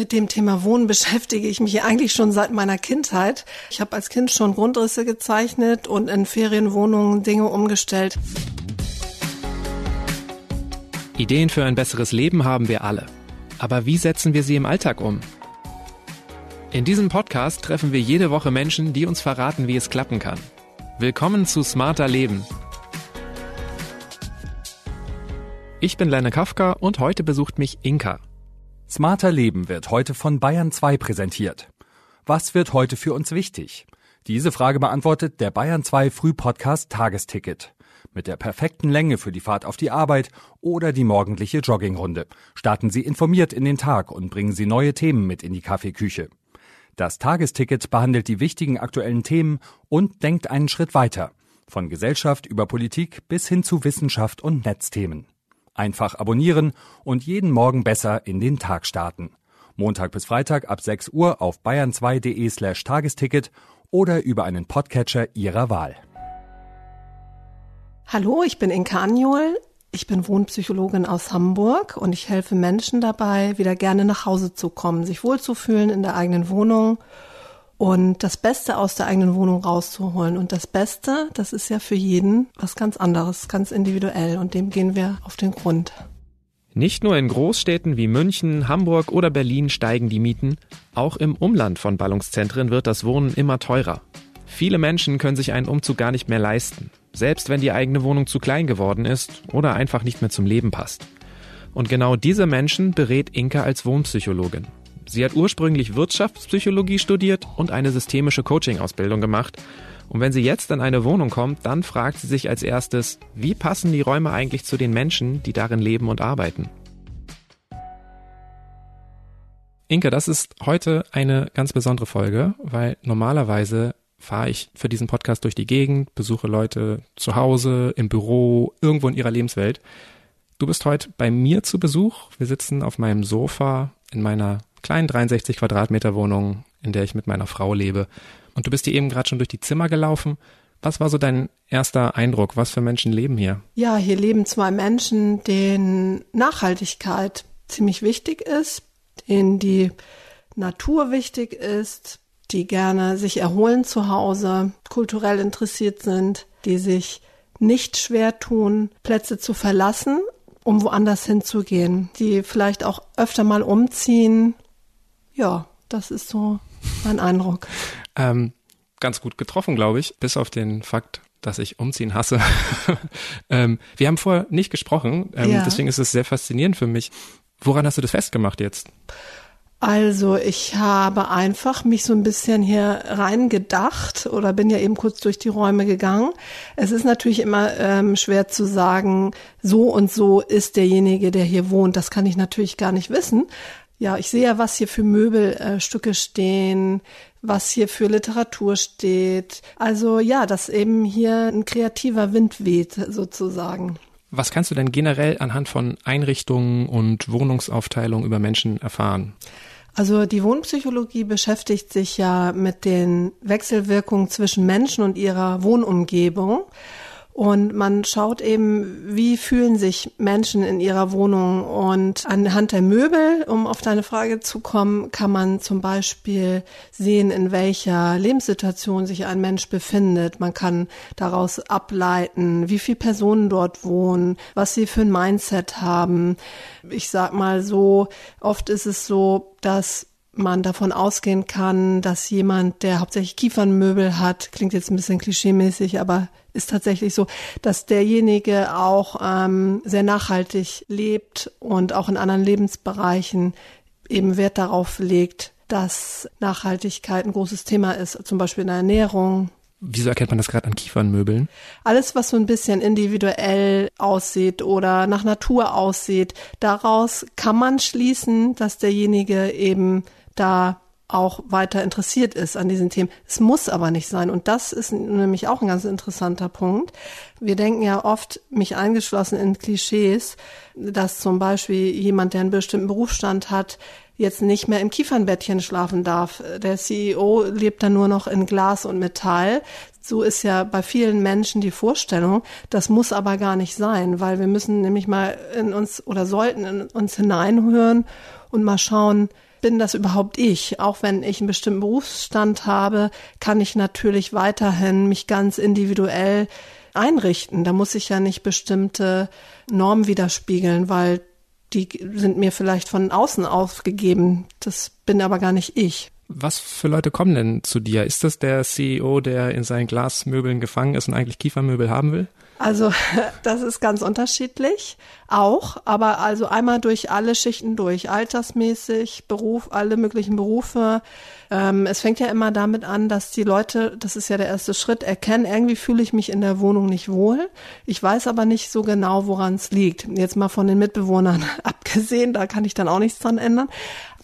Mit dem Thema Wohnen beschäftige ich mich eigentlich schon seit meiner Kindheit. Ich habe als Kind schon Grundrisse gezeichnet und in Ferienwohnungen Dinge umgestellt. Ideen für ein besseres Leben haben wir alle. Aber wie setzen wir sie im Alltag um? In diesem Podcast treffen wir jede Woche Menschen, die uns verraten, wie es klappen kann. Willkommen zu Smarter Leben. Ich bin Lenne Kafka und heute besucht mich Inka. Smarter Leben wird heute von Bayern 2 präsentiert. Was wird heute für uns wichtig? Diese Frage beantwortet der Bayern 2 Frühpodcast Tagesticket. Mit der perfekten Länge für die Fahrt auf die Arbeit oder die morgendliche Joggingrunde starten Sie informiert in den Tag und bringen Sie neue Themen mit in die Kaffeeküche. Das Tagesticket behandelt die wichtigen aktuellen Themen und denkt einen Schritt weiter. Von Gesellschaft über Politik bis hin zu Wissenschaft und Netzthemen. Einfach abonnieren und jeden Morgen besser in den Tag starten. Montag bis Freitag ab 6 Uhr auf bayern2.de slash Tagesticket oder über einen Podcatcher Ihrer Wahl. Hallo, ich bin Inka Anjol. Ich bin Wohnpsychologin aus Hamburg und ich helfe Menschen dabei, wieder gerne nach Hause zu kommen, sich wohlzufühlen in der eigenen Wohnung und das Beste aus der eigenen Wohnung rauszuholen. Und das Beste, das ist ja für jeden was ganz anderes, ganz individuell und dem gehen wir auf den Grund. Nicht nur in Großstädten wie München, Hamburg oder Berlin steigen die Mieten, auch im Umland von Ballungszentren wird das Wohnen immer teurer. Viele Menschen können sich einen Umzug gar nicht mehr leisten, selbst wenn die eigene Wohnung zu klein geworden ist oder einfach nicht mehr zum Leben passt. Und genau diese Menschen berät Inka als Wohnpsychologin. Sie hat ursprünglich Wirtschaftspsychologie studiert und eine systemische Coaching-Ausbildung gemacht. Und wenn sie jetzt in eine Wohnung kommt, dann fragt sie sich als erstes, wie passen die Räume eigentlich zu den Menschen, die darin leben und arbeiten? Inke, das ist heute eine ganz besondere Folge, weil normalerweise fahre ich für diesen Podcast durch die Gegend, besuche Leute zu Hause, im Büro, irgendwo in ihrer Lebenswelt. Du bist heute bei mir zu Besuch. Wir sitzen auf meinem Sofa in meiner kleinen 63 Quadratmeter Wohnung, in der ich mit meiner Frau lebe. Und du bist hier eben gerade schon durch die Zimmer gelaufen. Was war so dein erster Eindruck? Was für Menschen leben hier? Ja, hier leben zwei Menschen, denen Nachhaltigkeit ziemlich wichtig ist, denen die Natur wichtig ist, die gerne sich erholen zu Hause, kulturell interessiert sind, die sich nicht schwer tun, Plätze zu verlassen, um woanders hinzugehen, die vielleicht auch öfter mal umziehen ja, das ist so mein Eindruck. Ähm, ganz gut getroffen, glaube ich, bis auf den Fakt, dass ich Umziehen hasse. ähm, wir haben vorher nicht gesprochen, ähm, ja. deswegen ist es sehr faszinierend für mich. Woran hast du das festgemacht jetzt? Also ich habe einfach mich so ein bisschen hier reingedacht oder bin ja eben kurz durch die Räume gegangen. Es ist natürlich immer ähm, schwer zu sagen, so und so ist derjenige, der hier wohnt. Das kann ich natürlich gar nicht wissen. Ja, ich sehe ja, was hier für Möbelstücke äh, stehen, was hier für Literatur steht. Also ja, dass eben hier ein kreativer Wind weht, sozusagen. Was kannst du denn generell anhand von Einrichtungen und Wohnungsaufteilung über Menschen erfahren? Also die Wohnpsychologie beschäftigt sich ja mit den Wechselwirkungen zwischen Menschen und ihrer Wohnumgebung. Und man schaut eben, wie fühlen sich Menschen in ihrer Wohnung. Und anhand der Möbel, um auf deine Frage zu kommen, kann man zum Beispiel sehen, in welcher Lebenssituation sich ein Mensch befindet. Man kann daraus ableiten, wie viele Personen dort wohnen, was sie für ein Mindset haben. Ich sag mal so, oft ist es so, dass man davon ausgehen kann, dass jemand, der hauptsächlich Kiefernmöbel hat, klingt jetzt ein bisschen klischeemäßig, aber ist tatsächlich so, dass derjenige auch ähm, sehr nachhaltig lebt und auch in anderen Lebensbereichen eben Wert darauf legt, dass Nachhaltigkeit ein großes Thema ist, zum Beispiel in der Ernährung. Wieso erkennt man das gerade an Kiefernmöbeln? Alles, was so ein bisschen individuell aussieht oder nach Natur aussieht, daraus kann man schließen, dass derjenige eben da auch weiter interessiert ist an diesen Themen. Es muss aber nicht sein. Und das ist nämlich auch ein ganz interessanter Punkt. Wir denken ja oft, mich eingeschlossen in Klischees, dass zum Beispiel jemand, der einen bestimmten Berufsstand hat, jetzt nicht mehr im Kiefernbettchen schlafen darf. Der CEO lebt dann nur noch in Glas und Metall. So ist ja bei vielen Menschen die Vorstellung. Das muss aber gar nicht sein, weil wir müssen nämlich mal in uns oder sollten in uns hineinhören und mal schauen, bin das überhaupt ich? Auch wenn ich einen bestimmten Berufsstand habe, kann ich natürlich weiterhin mich ganz individuell einrichten. Da muss ich ja nicht bestimmte Normen widerspiegeln, weil die sind mir vielleicht von außen aufgegeben. Das bin aber gar nicht ich. Was für Leute kommen denn zu dir? Ist das der CEO, der in seinen Glasmöbeln gefangen ist und eigentlich Kiefermöbel haben will? Also das ist ganz unterschiedlich auch, aber also einmal durch alle Schichten durch, altersmäßig, Beruf, alle möglichen Berufe. Ähm, es fängt ja immer damit an, dass die Leute, das ist ja der erste Schritt, erkennen, irgendwie fühle ich mich in der Wohnung nicht wohl. Ich weiß aber nicht so genau, woran es liegt. Jetzt mal von den Mitbewohnern abgesehen, da kann ich dann auch nichts dran ändern.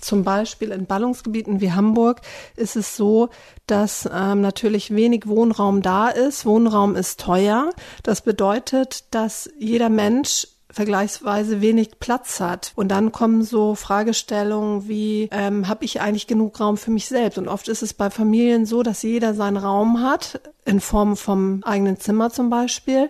Zum Beispiel in Ballungsgebieten wie Hamburg ist es so, dass ähm, natürlich wenig Wohnraum da ist. Wohnraum ist teuer. Das bedeutet, dass jeder Mensch vergleichsweise wenig Platz hat. Und dann kommen so Fragestellungen wie, ähm, habe ich eigentlich genug Raum für mich selbst? Und oft ist es bei Familien so, dass jeder seinen Raum hat, in Form vom eigenen Zimmer zum Beispiel.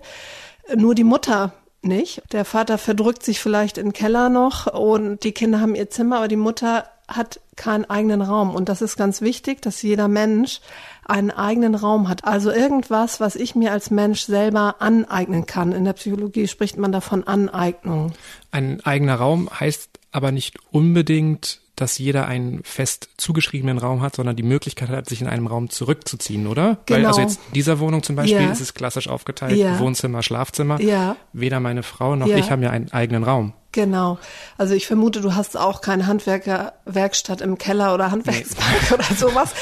Nur die Mutter nicht. Der Vater verdrückt sich vielleicht den Keller noch und die Kinder haben ihr Zimmer, aber die Mutter hat keinen eigenen Raum. Und das ist ganz wichtig, dass jeder Mensch einen eigenen Raum hat. Also irgendwas, was ich mir als Mensch selber aneignen kann. In der Psychologie spricht man davon Aneignung. Ein eigener Raum heißt aber nicht unbedingt dass jeder einen fest zugeschriebenen Raum hat, sondern die Möglichkeit hat, sich in einem Raum zurückzuziehen, oder? Genau. Weil also jetzt dieser Wohnung zum Beispiel ja. ist es klassisch aufgeteilt, ja. Wohnzimmer, Schlafzimmer. Ja. Weder meine Frau noch ich haben ja einen eigenen Raum. Genau. Also ich vermute, du hast auch keine Handwerkerwerkstatt im Keller oder Handwerksbank nee. oder sowas.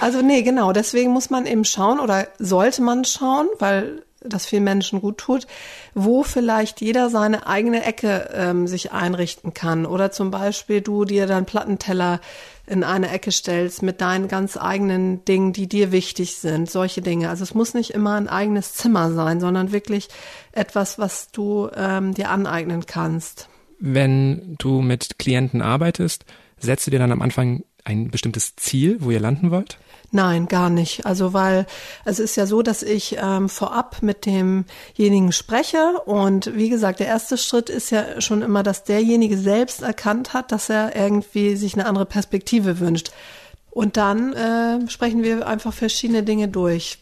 Also nee, genau. Deswegen muss man eben schauen oder sollte man schauen, weil das vielen Menschen gut tut, wo vielleicht jeder seine eigene Ecke ähm, sich einrichten kann. Oder zum Beispiel du dir dann Plattenteller in eine Ecke stellst mit deinen ganz eigenen Dingen, die dir wichtig sind, solche Dinge. Also es muss nicht immer ein eigenes Zimmer sein, sondern wirklich etwas, was du ähm, dir aneignen kannst. Wenn du mit Klienten arbeitest, setzt du dir dann am Anfang ein bestimmtes Ziel, wo ihr landen wollt? Nein, gar nicht. Also weil es ist ja so, dass ich ähm, vorab mit demjenigen spreche und wie gesagt, der erste Schritt ist ja schon immer, dass derjenige selbst erkannt hat, dass er irgendwie sich eine andere Perspektive wünscht. Und dann äh, sprechen wir einfach verschiedene Dinge durch.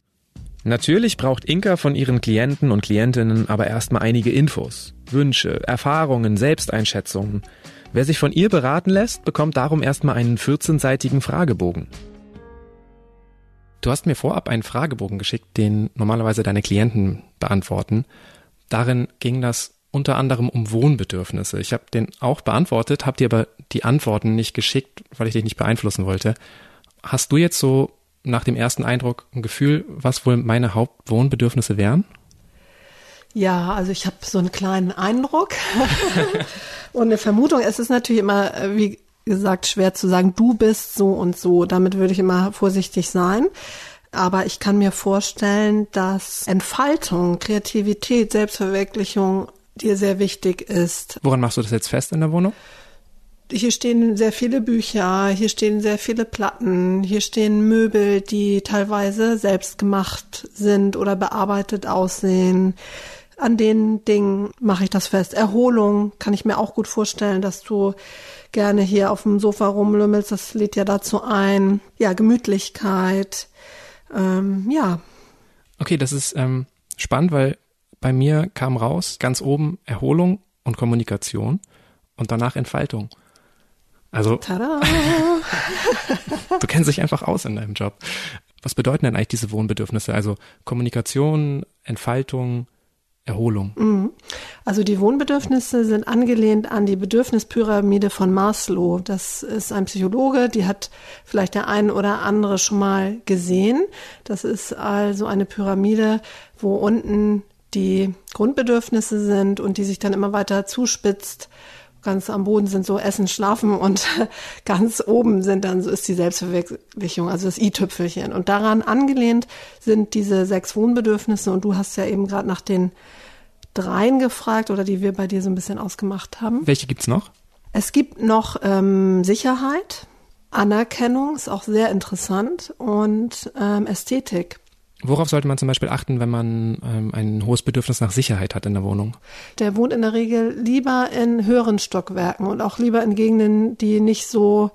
Natürlich braucht Inka von ihren Klienten und Klientinnen aber erstmal einige Infos, Wünsche, Erfahrungen, Selbsteinschätzungen. Wer sich von ihr beraten lässt, bekommt darum erstmal einen 14-seitigen Fragebogen. Du hast mir vorab einen Fragebogen geschickt, den normalerweise deine Klienten beantworten. Darin ging das unter anderem um Wohnbedürfnisse. Ich habe den auch beantwortet, habe dir aber die Antworten nicht geschickt, weil ich dich nicht beeinflussen wollte. Hast du jetzt so nach dem ersten Eindruck ein Gefühl, was wohl meine Hauptwohnbedürfnisse wären? Ja, also ich habe so einen kleinen Eindruck und eine Vermutung. Es ist natürlich immer, äh, wie gesagt, schwer zu sagen, du bist so und so. Damit würde ich immer vorsichtig sein. Aber ich kann mir vorstellen, dass Entfaltung, Kreativität, Selbstverwirklichung dir sehr wichtig ist. Woran machst du das jetzt fest in der Wohnung? Hier stehen sehr viele Bücher, hier stehen sehr viele Platten, hier stehen Möbel, die teilweise selbst gemacht sind oder bearbeitet aussehen. An den Dingen mache ich das fest. Erholung kann ich mir auch gut vorstellen, dass du gerne hier auf dem Sofa rumlümmelst. Das lädt ja dazu ein. Ja, Gemütlichkeit. Ähm, ja. Okay, das ist ähm, spannend, weil bei mir kam raus ganz oben Erholung und Kommunikation und danach Entfaltung. Also, Tada! du kennst dich einfach aus in deinem Job. Was bedeuten denn eigentlich diese Wohnbedürfnisse? Also Kommunikation, Entfaltung, Erholung. Mhm. Also die Wohnbedürfnisse sind angelehnt an die Bedürfnispyramide von Maslow. Das ist ein Psychologe, die hat vielleicht der ein oder andere schon mal gesehen. Das ist also eine Pyramide, wo unten die Grundbedürfnisse sind und die sich dann immer weiter zuspitzt ganz am Boden sind so Essen, Schlafen und ganz oben sind dann so ist die Selbstverwirklichung, also das i-Tüpfelchen. Und daran angelehnt sind diese sechs Wohnbedürfnisse und du hast ja eben gerade nach den dreien gefragt oder die wir bei dir so ein bisschen ausgemacht haben. Welche gibt's noch? Es gibt noch ähm, Sicherheit, Anerkennung ist auch sehr interessant und ähm, Ästhetik. Worauf sollte man zum Beispiel achten, wenn man ähm, ein hohes Bedürfnis nach Sicherheit hat in der Wohnung? Der wohnt in der Regel lieber in höheren Stockwerken und auch lieber in Gegenden, die nicht so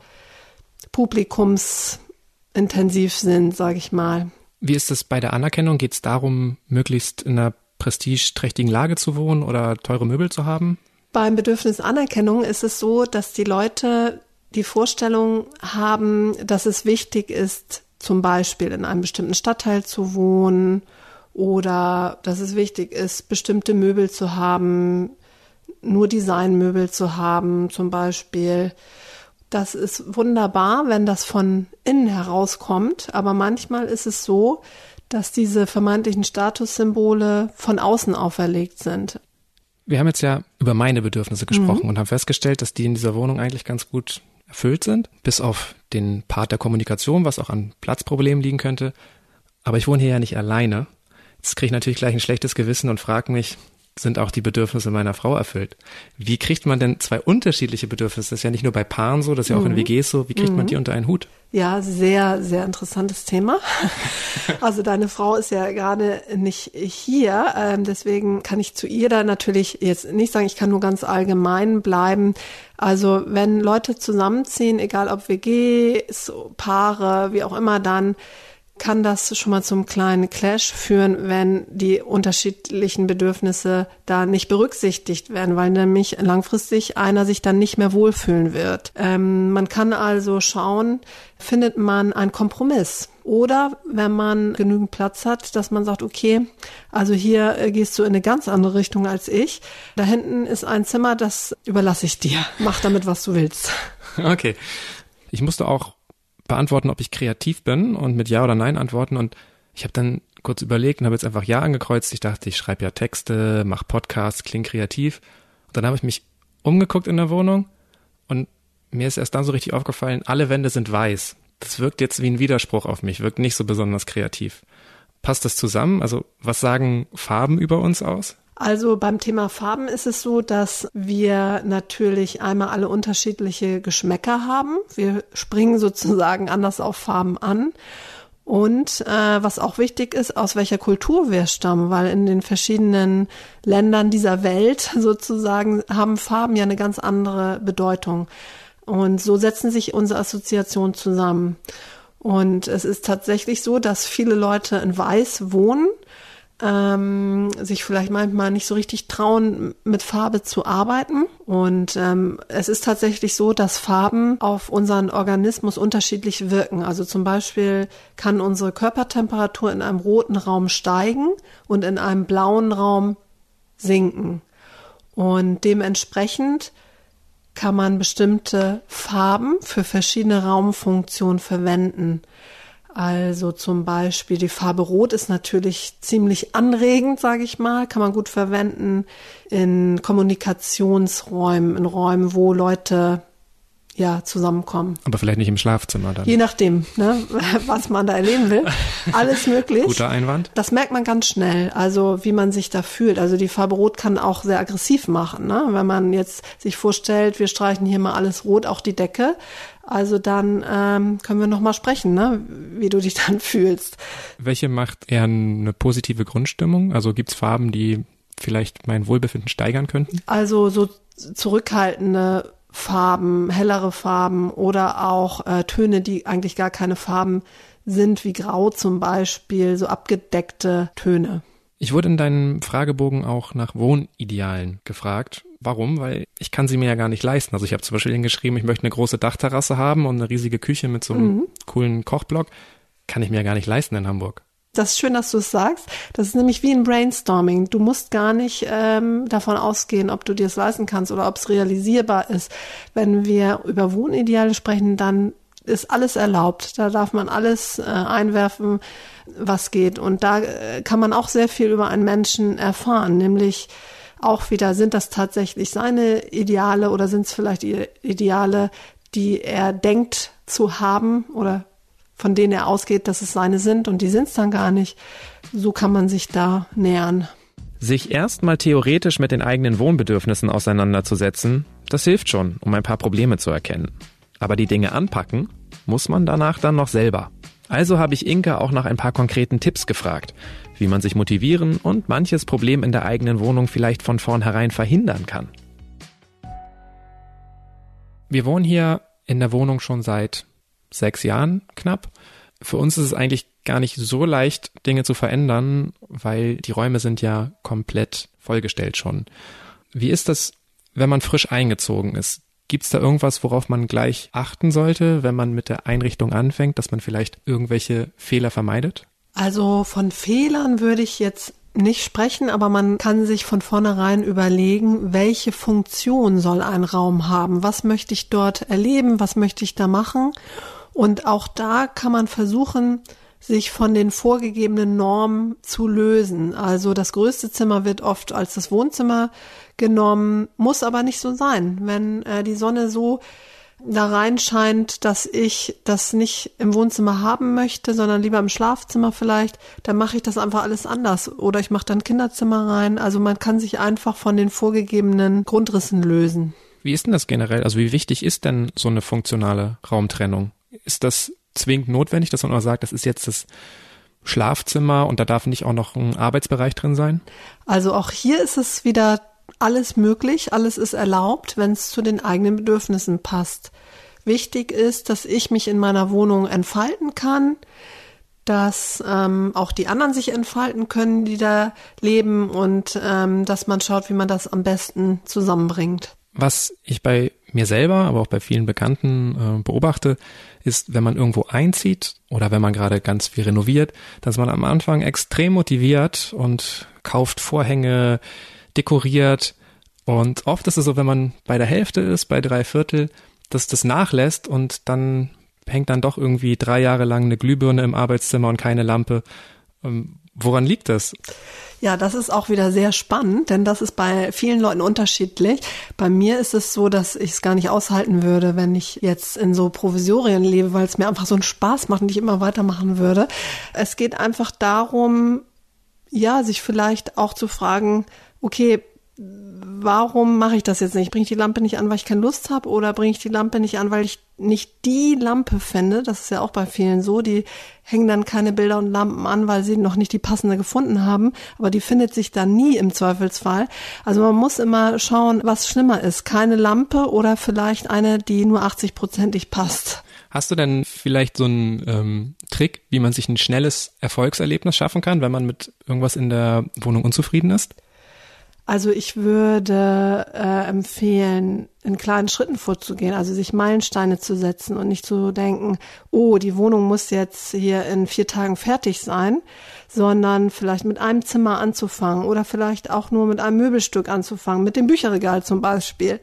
publikumsintensiv sind, sage ich mal. Wie ist es bei der Anerkennung? Geht es darum, möglichst in einer prestigeträchtigen Lage zu wohnen oder teure Möbel zu haben? Beim Bedürfnis Anerkennung ist es so, dass die Leute die Vorstellung haben, dass es wichtig ist, zum Beispiel in einem bestimmten Stadtteil zu wohnen oder dass es wichtig ist, bestimmte Möbel zu haben, nur Designmöbel zu haben, zum Beispiel. Das ist wunderbar, wenn das von innen herauskommt, aber manchmal ist es so, dass diese vermeintlichen Statussymbole von außen auferlegt sind. Wir haben jetzt ja über meine Bedürfnisse gesprochen mhm. und haben festgestellt, dass die in dieser Wohnung eigentlich ganz gut erfüllt sind, bis auf den Part der Kommunikation, was auch an Platzproblemen liegen könnte. Aber ich wohne hier ja nicht alleine. Jetzt kriege ich natürlich gleich ein schlechtes Gewissen und frage mich, sind auch die Bedürfnisse meiner Frau erfüllt? Wie kriegt man denn zwei unterschiedliche Bedürfnisse? Das ist ja nicht nur bei Paaren so, das ist ja auch mhm. in WGs so. Wie kriegt mhm. man die unter einen Hut? Ja, sehr, sehr interessantes Thema. Also deine Frau ist ja gerade nicht hier, ähm, deswegen kann ich zu ihr da natürlich jetzt nicht sagen, ich kann nur ganz allgemein bleiben. Also wenn Leute zusammenziehen, egal ob WGs, Paare, wie auch immer, dann kann das schon mal zum kleinen Clash führen, wenn die unterschiedlichen Bedürfnisse da nicht berücksichtigt werden, weil nämlich langfristig einer sich dann nicht mehr wohlfühlen wird. Ähm, man kann also schauen, findet man einen Kompromiss. Oder wenn man genügend Platz hat, dass man sagt, okay, also hier äh, gehst du in eine ganz andere Richtung als ich. Da hinten ist ein Zimmer, das überlasse ich dir. Mach damit, was du willst. Okay. Ich musste auch beantworten, ob ich kreativ bin und mit Ja oder Nein antworten. Und ich habe dann kurz überlegt und habe jetzt einfach Ja angekreuzt. Ich dachte, ich schreibe ja Texte, mache Podcasts, klinge kreativ. Und dann habe ich mich umgeguckt in der Wohnung und mir ist erst dann so richtig aufgefallen, alle Wände sind weiß. Das wirkt jetzt wie ein Widerspruch auf mich, wirkt nicht so besonders kreativ. Passt das zusammen? Also was sagen Farben über uns aus? Also beim Thema Farben ist es so, dass wir natürlich einmal alle unterschiedliche Geschmäcker haben. Wir springen sozusagen anders auf Farben an. Und äh, was auch wichtig ist, aus welcher Kultur wir stammen, weil in den verschiedenen Ländern dieser Welt sozusagen haben Farben ja eine ganz andere Bedeutung. Und so setzen sich unsere Assoziationen zusammen. Und es ist tatsächlich so, dass viele Leute in Weiß wohnen ähm, sich vielleicht manchmal nicht so richtig trauen, mit Farbe zu arbeiten. Und ähm, es ist tatsächlich so, dass Farben auf unseren Organismus unterschiedlich wirken. Also zum Beispiel kann unsere Körpertemperatur in einem roten Raum steigen und in einem blauen Raum sinken. Und dementsprechend kann man bestimmte Farben für verschiedene Raumfunktionen verwenden. Also zum Beispiel die Farbe Rot ist natürlich ziemlich anregend, sage ich mal, kann man gut verwenden in Kommunikationsräumen, in Räumen, wo Leute ja, zusammenkommen. Aber vielleicht nicht im Schlafzimmer dann. Je nachdem, ne, was man da erleben will. Alles möglich. Guter Einwand. Das merkt man ganz schnell, also wie man sich da fühlt. Also die Farbe Rot kann auch sehr aggressiv machen, ne? Wenn man jetzt sich vorstellt, wir streichen hier mal alles rot, auch die Decke. Also dann ähm, können wir nochmal sprechen, ne? wie du dich dann fühlst. Welche macht eher eine positive Grundstimmung? Also gibt's Farben, die vielleicht mein Wohlbefinden steigern könnten? Also so zurückhaltende Farben, hellere Farben oder auch äh, Töne, die eigentlich gar keine Farben sind, wie Grau zum Beispiel, so abgedeckte Töne. Ich wurde in deinem Fragebogen auch nach Wohnidealen gefragt. Warum? Weil ich kann sie mir ja gar nicht leisten. Also ich habe zum Beispiel hingeschrieben, ich möchte eine große Dachterrasse haben und eine riesige Küche mit so einem mhm. coolen Kochblock. Kann ich mir ja gar nicht leisten in Hamburg. Das ist schön, dass du es sagst. Das ist nämlich wie ein Brainstorming. Du musst gar nicht ähm, davon ausgehen, ob du dir es leisten kannst oder ob es realisierbar ist. Wenn wir über Wohnideale sprechen, dann ist alles erlaubt. Da darf man alles äh, einwerfen, was geht. Und da äh, kann man auch sehr viel über einen Menschen erfahren, nämlich auch wieder, sind das tatsächlich seine Ideale oder sind es vielleicht Ideale, die er denkt zu haben oder von denen er ausgeht, dass es seine sind und die sind es dann gar nicht. So kann man sich da nähern. Sich erstmal theoretisch mit den eigenen Wohnbedürfnissen auseinanderzusetzen, das hilft schon, um ein paar Probleme zu erkennen. Aber die Dinge anpacken, muss man danach dann noch selber. Also habe ich Inka auch nach ein paar konkreten Tipps gefragt, wie man sich motivieren und manches Problem in der eigenen Wohnung vielleicht von vornherein verhindern kann. Wir wohnen hier in der Wohnung schon seit sechs Jahren knapp. Für uns ist es eigentlich gar nicht so leicht, Dinge zu verändern, weil die Räume sind ja komplett vollgestellt schon. Wie ist das, wenn man frisch eingezogen ist? Gibt es da irgendwas, worauf man gleich achten sollte, wenn man mit der Einrichtung anfängt, dass man vielleicht irgendwelche Fehler vermeidet? Also von Fehlern würde ich jetzt nicht sprechen, aber man kann sich von vornherein überlegen, welche Funktion soll ein Raum haben? Was möchte ich dort erleben? Was möchte ich da machen? Und auch da kann man versuchen, sich von den vorgegebenen Normen zu lösen. Also das größte Zimmer wird oft als das Wohnzimmer genommen, muss aber nicht so sein. Wenn äh, die Sonne so da reinscheint, dass ich das nicht im Wohnzimmer haben möchte, sondern lieber im Schlafzimmer vielleicht, dann mache ich das einfach alles anders. Oder ich mache dann Kinderzimmer rein. Also man kann sich einfach von den vorgegebenen Grundrissen lösen. Wie ist denn das generell? Also wie wichtig ist denn so eine funktionale Raumtrennung? Ist das zwingend notwendig, dass man auch sagt, das ist jetzt das Schlafzimmer und da darf nicht auch noch ein Arbeitsbereich drin sein? Also auch hier ist es wieder alles möglich, alles ist erlaubt, wenn es zu den eigenen Bedürfnissen passt. Wichtig ist, dass ich mich in meiner Wohnung entfalten kann, dass ähm, auch die anderen sich entfalten können, die da leben und ähm, dass man schaut, wie man das am besten zusammenbringt. Was ich bei mir selber, aber auch bei vielen Bekannten äh, beobachte, ist, wenn man irgendwo einzieht oder wenn man gerade ganz viel renoviert, dass man am Anfang extrem motiviert und kauft Vorhänge, dekoriert. Und oft ist es so, wenn man bei der Hälfte ist, bei drei Viertel, dass das nachlässt und dann hängt dann doch irgendwie drei Jahre lang eine Glühbirne im Arbeitszimmer und keine Lampe. Ähm, woran liegt das? Ja, das ist auch wieder sehr spannend, denn das ist bei vielen Leuten unterschiedlich. Bei mir ist es so, dass ich es gar nicht aushalten würde, wenn ich jetzt in so Provisorien lebe, weil es mir einfach so einen Spaß macht und ich immer weitermachen würde. Es geht einfach darum, ja, sich vielleicht auch zu fragen, okay, warum mache ich das jetzt nicht? Bringe ich die Lampe nicht an, weil ich keine Lust habe oder bringe ich die Lampe nicht an, weil ich nicht die Lampe finde? Das ist ja auch bei vielen so. Die hängen dann keine Bilder und Lampen an, weil sie noch nicht die passende gefunden haben. Aber die findet sich dann nie im Zweifelsfall. Also man muss immer schauen, was schlimmer ist. Keine Lampe oder vielleicht eine, die nur 80 prozentig passt. Hast du denn vielleicht so einen ähm, Trick, wie man sich ein schnelles Erfolgserlebnis schaffen kann, wenn man mit irgendwas in der Wohnung unzufrieden ist? Also ich würde äh, empfehlen, in kleinen Schritten vorzugehen, also sich Meilensteine zu setzen und nicht zu denken, oh, die Wohnung muss jetzt hier in vier Tagen fertig sein, sondern vielleicht mit einem Zimmer anzufangen oder vielleicht auch nur mit einem Möbelstück anzufangen, mit dem Bücherregal zum Beispiel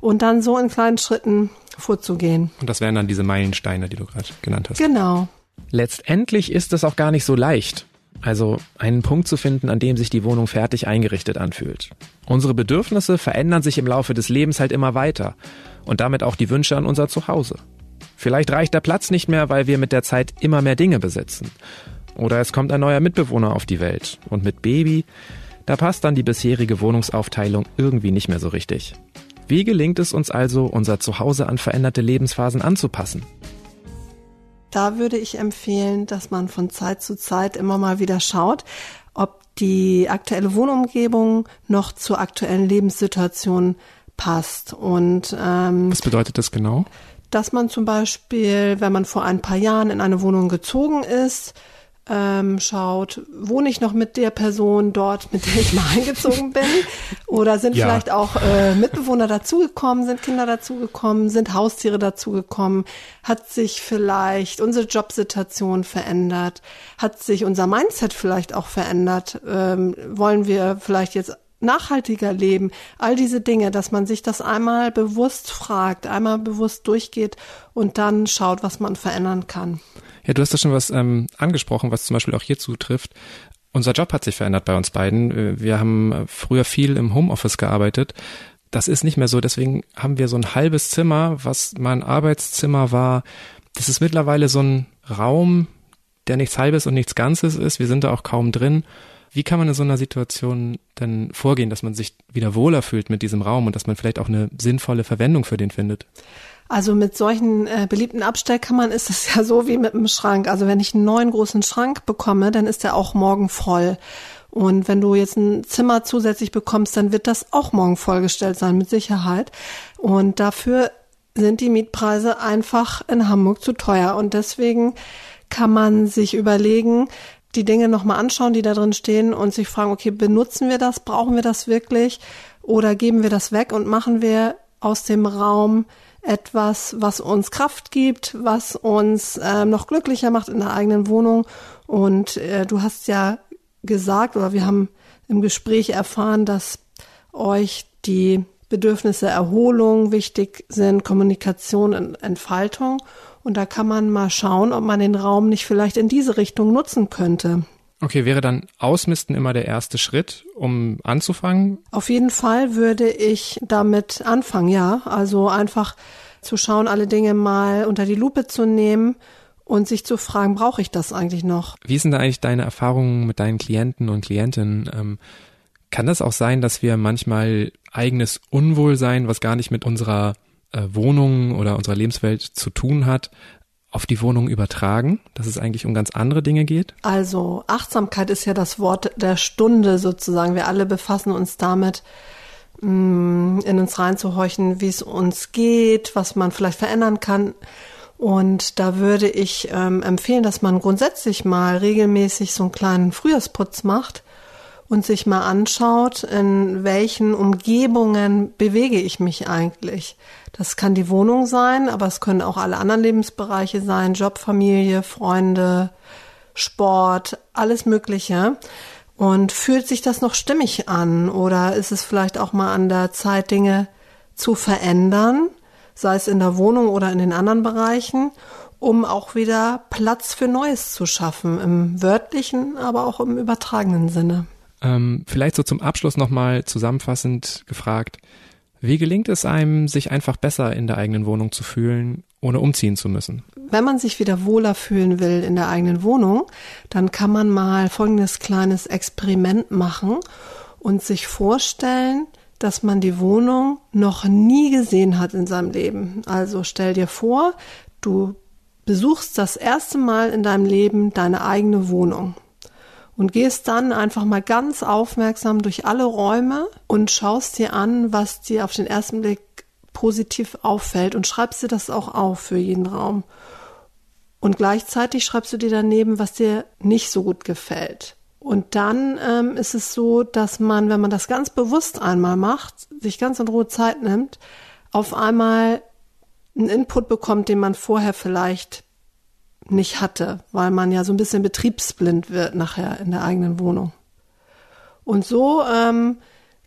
und dann so in kleinen Schritten vorzugehen. Und das wären dann diese Meilensteine, die du gerade genannt hast. Genau. Letztendlich ist es auch gar nicht so leicht. Also einen Punkt zu finden, an dem sich die Wohnung fertig eingerichtet anfühlt. Unsere Bedürfnisse verändern sich im Laufe des Lebens halt immer weiter und damit auch die Wünsche an unser Zuhause. Vielleicht reicht der Platz nicht mehr, weil wir mit der Zeit immer mehr Dinge besitzen. Oder es kommt ein neuer Mitbewohner auf die Welt und mit Baby, da passt dann die bisherige Wohnungsaufteilung irgendwie nicht mehr so richtig. Wie gelingt es uns also, unser Zuhause an veränderte Lebensphasen anzupassen? Da würde ich empfehlen, dass man von Zeit zu Zeit immer mal wieder schaut, ob die aktuelle Wohnumgebung noch zur aktuellen Lebenssituation passt. Und ähm, was bedeutet das genau? Dass man zum Beispiel, wenn man vor ein paar Jahren in eine Wohnung gezogen ist, ähm, schaut, wohne ich noch mit der Person dort, mit der ich mal eingezogen bin? Oder sind ja. vielleicht auch äh, Mitbewohner dazugekommen, sind Kinder dazugekommen, sind Haustiere dazugekommen? Hat sich vielleicht unsere Jobsituation verändert? Hat sich unser Mindset vielleicht auch verändert? Ähm, wollen wir vielleicht jetzt nachhaltiger leben, all diese Dinge, dass man sich das einmal bewusst fragt, einmal bewusst durchgeht und dann schaut, was man verändern kann. Ja, du hast da schon was ähm, angesprochen, was zum Beispiel auch hier zutrifft. Unser Job hat sich verändert bei uns beiden. Äh, wir haben früher viel im Homeoffice gearbeitet. Das ist nicht mehr so. Deswegen haben wir so ein halbes Zimmer, was mein Arbeitszimmer war. Das ist mittlerweile so ein Raum, der nichts Halbes und nichts Ganzes ist. Wir sind da auch kaum drin. Wie kann man in so einer Situation denn vorgehen, dass man sich wieder wohler fühlt mit diesem Raum und dass man vielleicht auch eine sinnvolle Verwendung für den findet? Also mit solchen äh, beliebten Abstellkammern ist es ja so wie mit einem Schrank. Also wenn ich einen neuen großen Schrank bekomme, dann ist der auch morgen voll. Und wenn du jetzt ein Zimmer zusätzlich bekommst, dann wird das auch morgen vollgestellt sein, mit Sicherheit. Und dafür sind die Mietpreise einfach in Hamburg zu teuer. Und deswegen kann man sich überlegen, die Dinge nochmal anschauen, die da drin stehen und sich fragen, okay, benutzen wir das? Brauchen wir das wirklich? Oder geben wir das weg und machen wir aus dem Raum etwas, was uns Kraft gibt, was uns äh, noch glücklicher macht in der eigenen Wohnung. Und äh, du hast ja gesagt, oder wir haben im Gespräch erfahren, dass euch die Bedürfnisse Erholung wichtig sind, Kommunikation und Entfaltung. Und da kann man mal schauen, ob man den Raum nicht vielleicht in diese Richtung nutzen könnte. Okay, wäre dann Ausmisten immer der erste Schritt, um anzufangen? Auf jeden Fall würde ich damit anfangen, ja. Also einfach zu schauen, alle Dinge mal unter die Lupe zu nehmen und sich zu fragen, brauche ich das eigentlich noch? Wie sind da eigentlich deine Erfahrungen mit deinen Klienten und Klientinnen? Ähm, kann das auch sein, dass wir manchmal eigenes Unwohlsein, was gar nicht mit unserer äh, Wohnung oder unserer Lebenswelt zu tun hat, auf die Wohnung übertragen, dass es eigentlich um ganz andere Dinge geht? Also Achtsamkeit ist ja das Wort der Stunde sozusagen. Wir alle befassen uns damit, mm, in uns reinzuhorchen, wie es uns geht, was man vielleicht verändern kann. Und da würde ich ähm, empfehlen, dass man grundsätzlich mal regelmäßig so einen kleinen Frühjahrsputz macht und sich mal anschaut, in welchen Umgebungen bewege ich mich eigentlich. Das kann die Wohnung sein, aber es können auch alle anderen Lebensbereiche sein, Job, Familie, Freunde, Sport, alles Mögliche. Und fühlt sich das noch stimmig an oder ist es vielleicht auch mal an der Zeit, Dinge zu verändern, sei es in der Wohnung oder in den anderen Bereichen, um auch wieder Platz für Neues zu schaffen, im wörtlichen, aber auch im übertragenen Sinne. Ähm, vielleicht so zum Abschluss nochmal zusammenfassend gefragt, wie gelingt es einem, sich einfach besser in der eigenen Wohnung zu fühlen, ohne umziehen zu müssen? Wenn man sich wieder wohler fühlen will in der eigenen Wohnung, dann kann man mal folgendes kleines Experiment machen und sich vorstellen, dass man die Wohnung noch nie gesehen hat in seinem Leben. Also stell dir vor, du besuchst das erste Mal in deinem Leben deine eigene Wohnung und gehst dann einfach mal ganz aufmerksam durch alle Räume und schaust dir an, was dir auf den ersten Blick positiv auffällt und schreibst dir das auch auf für jeden Raum. Und gleichzeitig schreibst du dir daneben, was dir nicht so gut gefällt. Und dann ähm, ist es so, dass man, wenn man das ganz bewusst einmal macht, sich ganz in Ruhe Zeit nimmt, auf einmal einen Input bekommt, den man vorher vielleicht nicht hatte, weil man ja so ein bisschen betriebsblind wird nachher in der eigenen Wohnung. Und so ähm,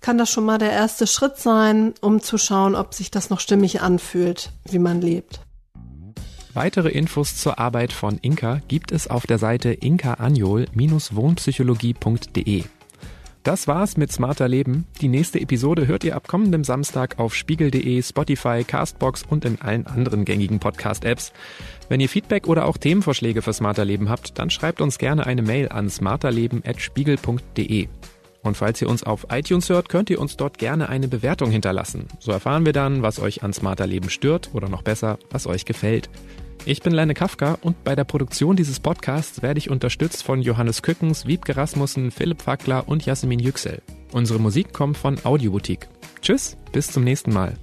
kann das schon mal der erste Schritt sein, um zu schauen, ob sich das noch stimmig anfühlt, wie man lebt. Weitere Infos zur Arbeit von Inka gibt es auf der Seite inkaanjol-wohnpsychologie.de. Das war's mit Smarter Leben. Die nächste Episode hört ihr ab kommendem Samstag auf spiegel.de, Spotify, Castbox und in allen anderen gängigen Podcast-Apps. Wenn ihr Feedback oder auch Themenvorschläge für Smarter Leben habt, dann schreibt uns gerne eine Mail an smarterleben.spiegel.de. Und falls ihr uns auf iTunes hört, könnt ihr uns dort gerne eine Bewertung hinterlassen. So erfahren wir dann, was euch an Smarter Leben stört oder noch besser, was euch gefällt. Ich bin Lenne Kafka und bei der Produktion dieses Podcasts werde ich unterstützt von Johannes Kückens, Wiebke Rasmussen, Philipp Fackler und Jasmin Yüksel. Unsere Musik kommt von Audioboutique. Tschüss, bis zum nächsten Mal.